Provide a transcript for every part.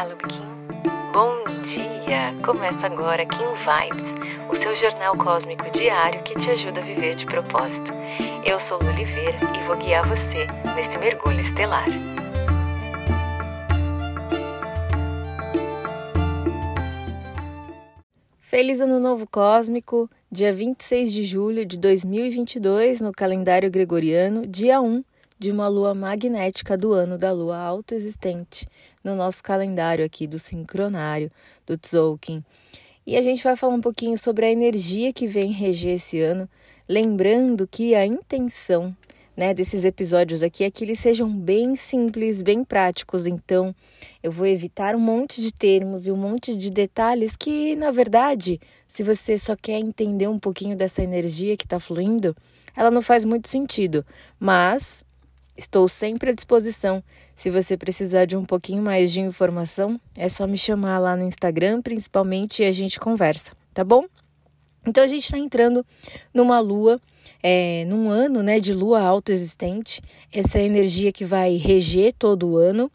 Olá, Lubiquim. Bom dia! Começa agora Kim Vibes, o seu jornal cósmico diário que te ajuda a viver de propósito. Eu sou Lu Oliveira e vou guiar você nesse mergulho estelar. Feliz Ano Novo Cósmico, dia 26 de julho de 2022, no calendário gregoriano, dia 1 de uma lua magnética do ano da lua autoexistente no nosso calendário aqui do sincronário do Tzolk'in. E a gente vai falar um pouquinho sobre a energia que vem reger esse ano, lembrando que a intenção né, desses episódios aqui é que eles sejam bem simples, bem práticos. Então, eu vou evitar um monte de termos e um monte de detalhes que, na verdade, se você só quer entender um pouquinho dessa energia que está fluindo, ela não faz muito sentido. Mas Estou sempre à disposição. Se você precisar de um pouquinho mais de informação, é só me chamar lá no Instagram, principalmente, e a gente conversa, tá bom? Então a gente está entrando numa lua, é, num ano né, de lua autoexistente, essa energia que vai reger todo o ano.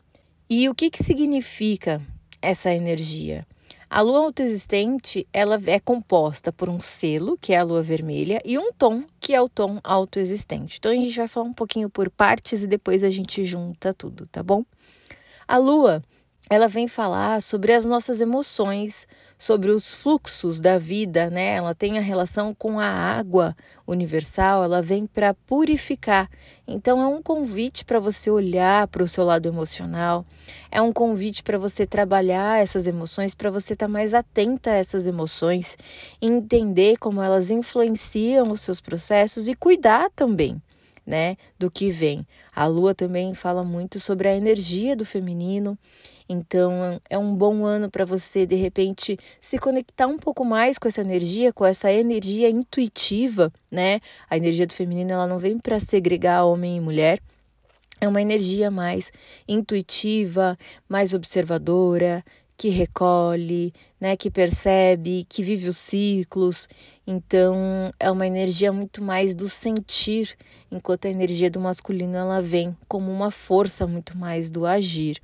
E o que, que significa essa energia? A lua autoexistente, ela é composta por um selo, que é a lua vermelha, e um tom, que é o tom autoexistente. Então a gente vai falar um pouquinho por partes e depois a gente junta tudo, tá bom? A lua ela vem falar sobre as nossas emoções, sobre os fluxos da vida, né? Ela tem a relação com a água universal, ela vem para purificar. Então é um convite para você olhar para o seu lado emocional, é um convite para você trabalhar essas emoções, para você estar tá mais atenta a essas emoções, entender como elas influenciam os seus processos e cuidar também né, do que vem. A lua também fala muito sobre a energia do feminino. Então, é um bom ano para você de repente se conectar um pouco mais com essa energia, com essa energia intuitiva, né? A energia do feminino ela não vem para segregar homem e mulher. É uma energia mais intuitiva, mais observadora, que recolhe, né, que percebe, que vive os ciclos. Então, é uma energia muito mais do sentir, enquanto a energia do masculino ela vem como uma força muito mais do agir.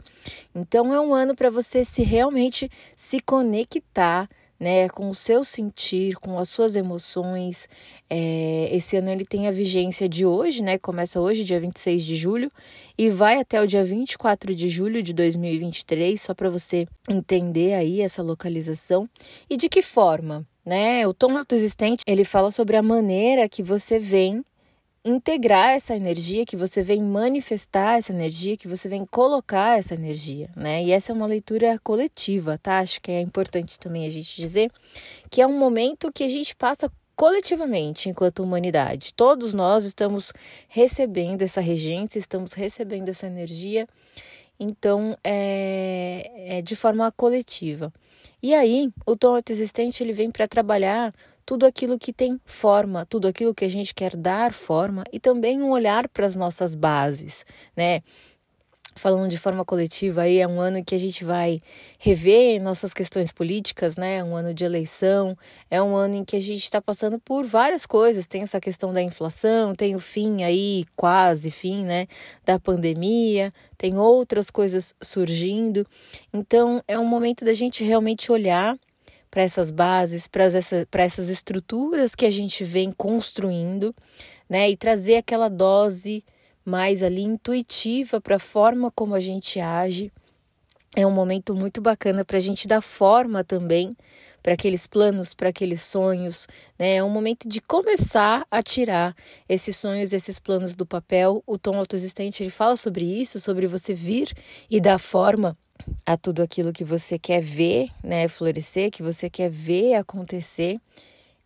Então, é um ano para você se realmente se conectar né, com o seu sentir, com as suas emoções. É, esse ano ele tem a vigência de hoje, né? Começa hoje, dia 26 de julho, e vai até o dia 24 de julho de 2023, só para você entender aí essa localização. E de que forma? Né? O tom autoexistente, ele fala sobre a maneira que você vem integrar essa energia, que você vem manifestar essa energia, que você vem colocar essa energia, né? E essa é uma leitura coletiva, tá? Acho que é importante também a gente dizer que é um momento que a gente passa coletivamente enquanto humanidade. Todos nós estamos recebendo essa regência, estamos recebendo essa energia, então é, é de forma coletiva. E aí, o tom existente ele vem para trabalhar tudo aquilo que tem forma, tudo aquilo que a gente quer dar forma e também um olhar para as nossas bases, né? Falando de forma coletiva, aí é um ano que a gente vai rever nossas questões políticas, né? É um ano de eleição, é um ano em que a gente está passando por várias coisas. Tem essa questão da inflação, tem o fim aí, quase fim, né? Da pandemia, tem outras coisas surgindo. Então, é um momento da gente realmente olhar para essas bases, para essa, essas estruturas que a gente vem construindo, né? E trazer aquela dose mais ali intuitiva para a forma como a gente age. É um momento muito bacana para a gente dar forma também para aqueles planos, para aqueles sonhos, né? É um momento de começar a tirar esses sonhos, esses planos do papel. O tom autoexistente ele fala sobre isso, sobre você vir e dar forma a tudo aquilo que você quer ver, né, florescer, que você quer ver acontecer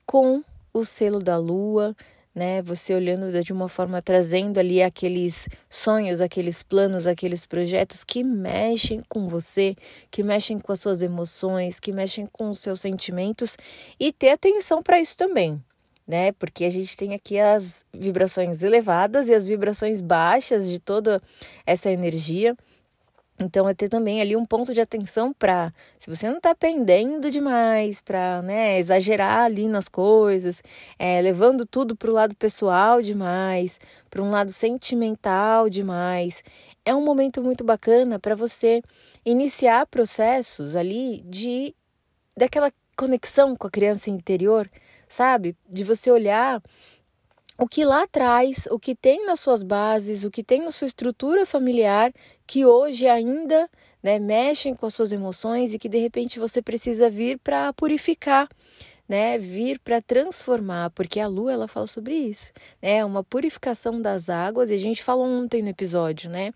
com o selo da lua, né? Você olhando de uma forma trazendo ali aqueles sonhos, aqueles planos, aqueles projetos que mexem com você, que mexem com as suas emoções, que mexem com os seus sentimentos e ter atenção para isso também, né? Porque a gente tem aqui as vibrações elevadas e as vibrações baixas de toda essa energia. Então, é ter também ali um ponto de atenção para, se você não está pendendo demais, para né, exagerar ali nas coisas, é, levando tudo para o lado pessoal demais, para um lado sentimental demais, é um momento muito bacana para você iniciar processos ali de daquela conexão com a criança interior, sabe? De você olhar o que lá atrás, o que tem nas suas bases, o que tem na sua estrutura familiar, que hoje ainda né, mexem com as suas emoções e que de repente você precisa vir para purificar, né, vir para transformar, porque a lua ela fala sobre isso, né, uma purificação das águas, e a gente falou ontem no episódio, né,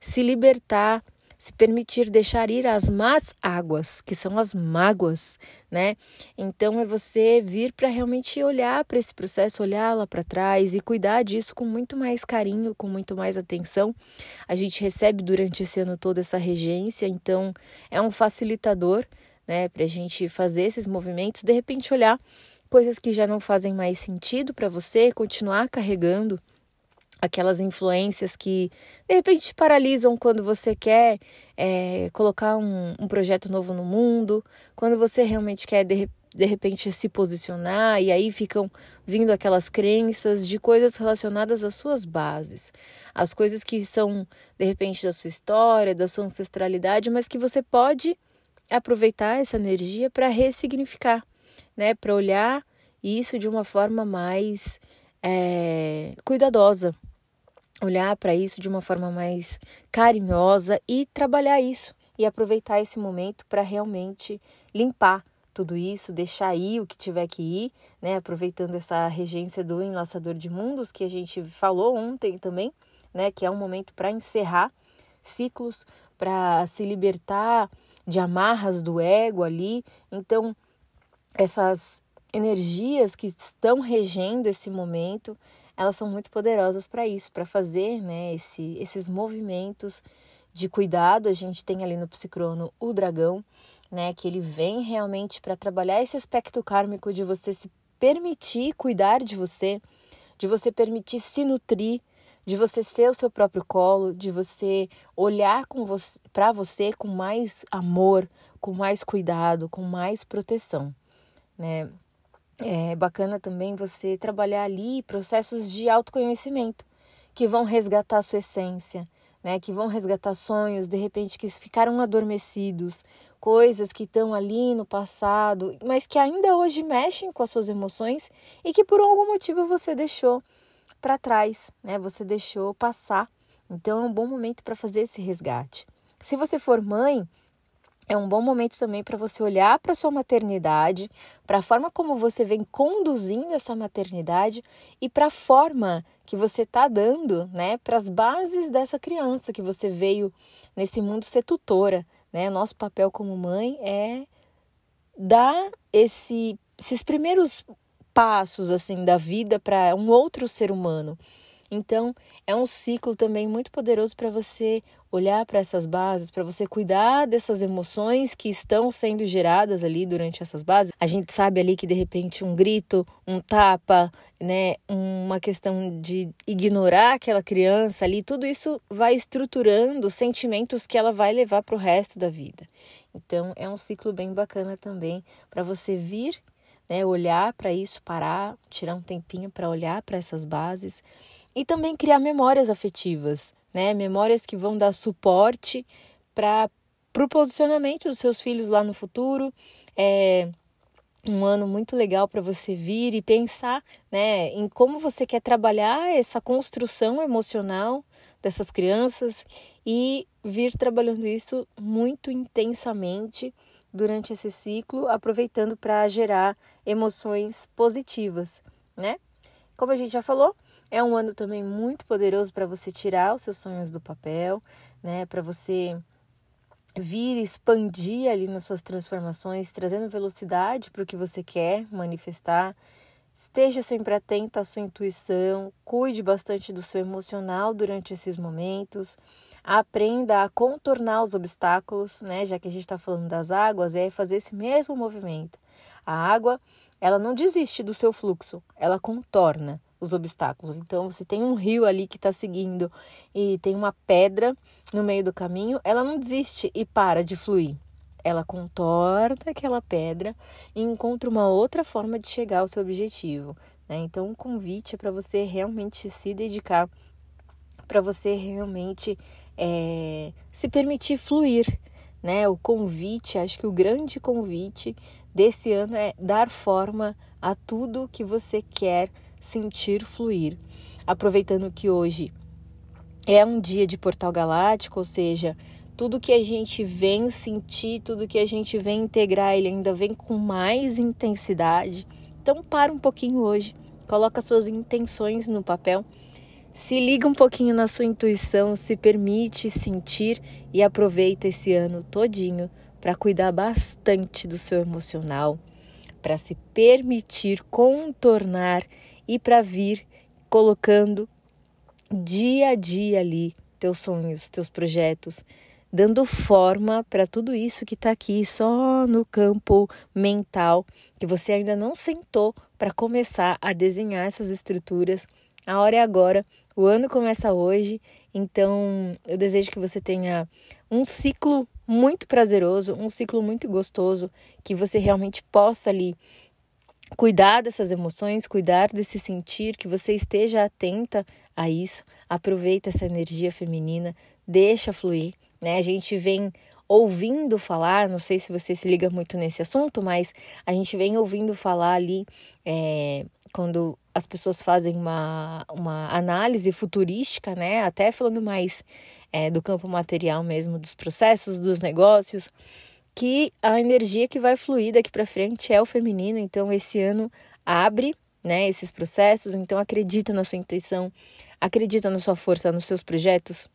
se libertar se permitir deixar ir as más águas, que são as mágoas, né? Então é você vir para realmente olhar para esse processo, olhar lá para trás e cuidar disso com muito mais carinho, com muito mais atenção. A gente recebe durante esse ano todo essa regência, então é um facilitador, né, para a gente fazer esses movimentos, de repente olhar coisas que já não fazem mais sentido para você, continuar carregando aquelas influências que de repente te paralisam quando você quer é, colocar um, um, projeto novo no mundo, quando você realmente quer de, de repente se posicionar e aí ficam vindo aquelas crenças de coisas relacionadas às suas bases, as coisas que são de repente da sua história, da sua ancestralidade, mas que você pode aproveitar essa energia para ressignificar, né, para olhar isso de uma forma mais é, cuidadosa, olhar para isso de uma forma mais carinhosa e trabalhar isso e aproveitar esse momento para realmente limpar tudo isso, deixar ir o que tiver que ir, né? Aproveitando essa regência do enlaçador de mundos que a gente falou ontem também, né? Que é um momento para encerrar ciclos, para se libertar de amarras do ego ali. Então, essas energias que estão regendo esse momento, elas são muito poderosas para isso, para fazer né, esse, esses movimentos de cuidado. A gente tem ali no psicrono o dragão, né, que ele vem realmente para trabalhar esse aspecto kármico de você se permitir cuidar de você, de você permitir se nutrir, de você ser o seu próprio colo, de você olhar para você com mais amor, com mais cuidado, com mais proteção, né? É bacana também você trabalhar ali processos de autoconhecimento que vão resgatar a sua essência, né? Que vão resgatar sonhos, de repente que ficaram adormecidos, coisas que estão ali no passado, mas que ainda hoje mexem com as suas emoções e que por algum motivo você deixou para trás, né? Você deixou passar. Então é um bom momento para fazer esse resgate. Se você for mãe, é um bom momento também para você olhar para sua maternidade, para a forma como você vem conduzindo essa maternidade e para a forma que você está dando, né, para as bases dessa criança que você veio nesse mundo ser tutora, né? Nosso papel como mãe é dar esse, esses primeiros passos assim da vida para um outro ser humano. Então, é um ciclo também muito poderoso para você olhar para essas bases, para você cuidar dessas emoções que estão sendo geradas ali durante essas bases. A gente sabe ali que de repente um grito, um tapa, né, uma questão de ignorar aquela criança ali, tudo isso vai estruturando sentimentos que ela vai levar para o resto da vida. Então, é um ciclo bem bacana também para você vir né, olhar para isso, parar, tirar um tempinho para olhar para essas bases e também criar memórias afetivas, né? Memórias que vão dar suporte para o posicionamento dos seus filhos lá no futuro. É um ano muito legal para você vir e pensar, né, em como você quer trabalhar essa construção emocional dessas crianças e vir trabalhando isso muito intensamente durante esse ciclo, aproveitando para gerar emoções positivas, né? Como a gente já falou, é um ano também muito poderoso para você tirar os seus sonhos do papel, né? Para você vir expandir ali nas suas transformações, trazendo velocidade para o que você quer manifestar. Esteja sempre atento à sua intuição, cuide bastante do seu emocional durante esses momentos, aprenda a contornar os obstáculos, né? Já que a gente está falando das águas, é fazer esse mesmo movimento. A água, ela não desiste do seu fluxo, ela contorna os obstáculos. Então, se tem um rio ali que está seguindo e tem uma pedra no meio do caminho, ela não desiste e para de fluir. Ela contorna aquela pedra e encontra uma outra forma de chegar ao seu objetivo. Né? Então, o convite é para você realmente se dedicar, para você realmente é, se permitir fluir. Né? O convite, acho que o grande convite desse ano é dar forma a tudo que você quer sentir fluir. Aproveitando que hoje é um dia de portal galáctico, ou seja, tudo que a gente vem sentir, tudo que a gente vem integrar, ele ainda vem com mais intensidade. Então para um pouquinho hoje, coloca suas intenções no papel, se liga um pouquinho na sua intuição, se permite sentir e aproveita esse ano todinho para cuidar bastante do seu emocional, para se permitir contornar e para vir colocando dia a dia ali teus sonhos, teus projetos, dando forma para tudo isso que está aqui só no campo mental, que você ainda não sentou para começar a desenhar essas estruturas. A hora é agora, o ano começa hoje, então eu desejo que você tenha um ciclo muito prazeroso, um ciclo muito gostoso, que você realmente possa ali cuidar dessas emoções, cuidar desse sentir, que você esteja atenta a isso, aproveita essa energia feminina, deixa fluir, né? A gente vem ouvindo falar, não sei se você se liga muito nesse assunto, mas a gente vem ouvindo falar ali é, quando as pessoas fazem uma, uma análise futurística, né? Até falando mais é, do campo material mesmo, dos processos, dos negócios, que a energia que vai fluir daqui para frente é o feminino. Então, esse ano abre né, esses processos. Então, acredita na sua intuição, acredita na sua força, nos seus projetos,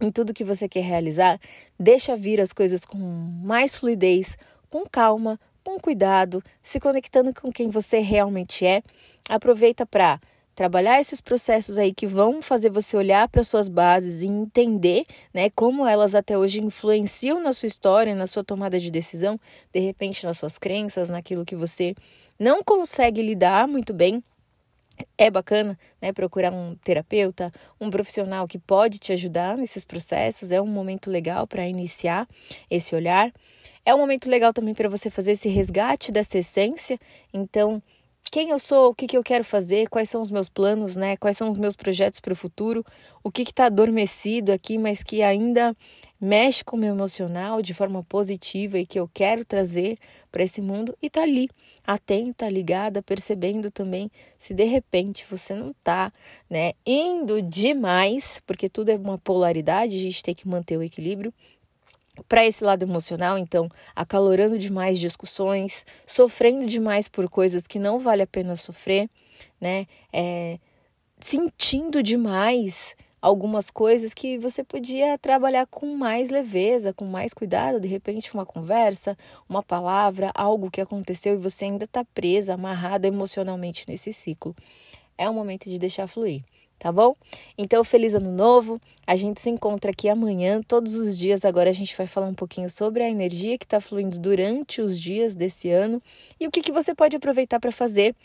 em tudo que você quer realizar. Deixa vir as coisas com mais fluidez, com calma, com cuidado, se conectando com quem você realmente é. Aproveita para trabalhar esses processos aí que vão fazer você olhar para suas bases e entender, né, como elas até hoje influenciam na sua história, na sua tomada de decisão, de repente nas suas crenças, naquilo que você não consegue lidar muito bem. É bacana, né, procurar um terapeuta, um profissional que pode te ajudar nesses processos. É um momento legal para iniciar esse olhar. É um momento legal também para você fazer esse resgate dessa essência. Então, quem eu sou, o que, que eu quero fazer, quais são os meus planos, né? Quais são os meus projetos para o futuro, o que está adormecido aqui, mas que ainda mexe com o meu emocional de forma positiva e que eu quero trazer para esse mundo e tá ali, atenta, ligada, percebendo também se de repente você não tá, né, indo demais, porque tudo é uma polaridade, a gente tem que manter o equilíbrio, para esse lado emocional, então, acalorando demais discussões, sofrendo demais por coisas que não vale a pena sofrer, né? É, sentindo demais algumas coisas que você podia trabalhar com mais leveza, com mais cuidado, de repente uma conversa, uma palavra, algo que aconteceu e você ainda está presa, amarrada emocionalmente nesse ciclo. É o momento de deixar fluir tá bom? Então, feliz ano novo. A gente se encontra aqui amanhã, todos os dias. Agora a gente vai falar um pouquinho sobre a energia que está fluindo durante os dias desse ano e o que, que você pode aproveitar para fazer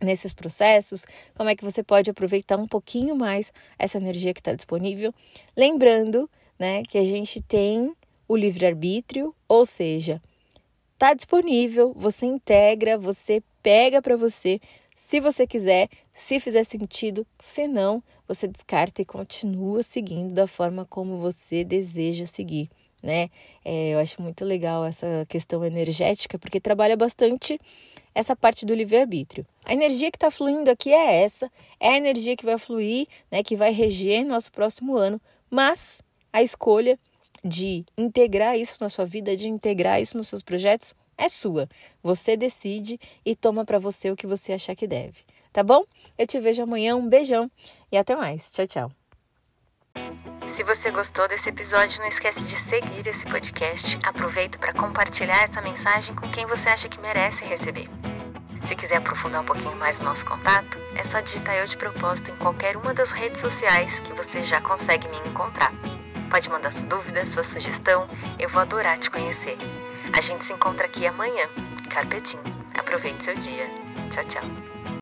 nesses processos, como é que você pode aproveitar um pouquinho mais essa energia que está disponível. Lembrando, né, que a gente tem o livre-arbítrio, ou seja, está disponível, você integra, você pega para você se você quiser, se fizer sentido, se não, você descarta e continua seguindo da forma como você deseja seguir, né? É, eu acho muito legal essa questão energética, porque trabalha bastante essa parte do livre-arbítrio. A energia que está fluindo aqui é essa, é a energia que vai fluir, né, que vai reger nosso próximo ano, mas a escolha de integrar isso na sua vida, de integrar isso nos seus projetos, é sua. Você decide e toma para você o que você achar que deve. Tá bom? Eu te vejo amanhã. Um beijão e até mais. Tchau, tchau. Se você gostou desse episódio, não esquece de seguir esse podcast. Aproveita para compartilhar essa mensagem com quem você acha que merece receber. Se quiser aprofundar um pouquinho mais o nosso contato, é só digitar eu de propósito em qualquer uma das redes sociais que você já consegue me encontrar. Pode mandar sua dúvida, sua sugestão, eu vou adorar te conhecer. A gente se encontra aqui amanhã. Carpetinho. Aproveite seu dia. Tchau, tchau.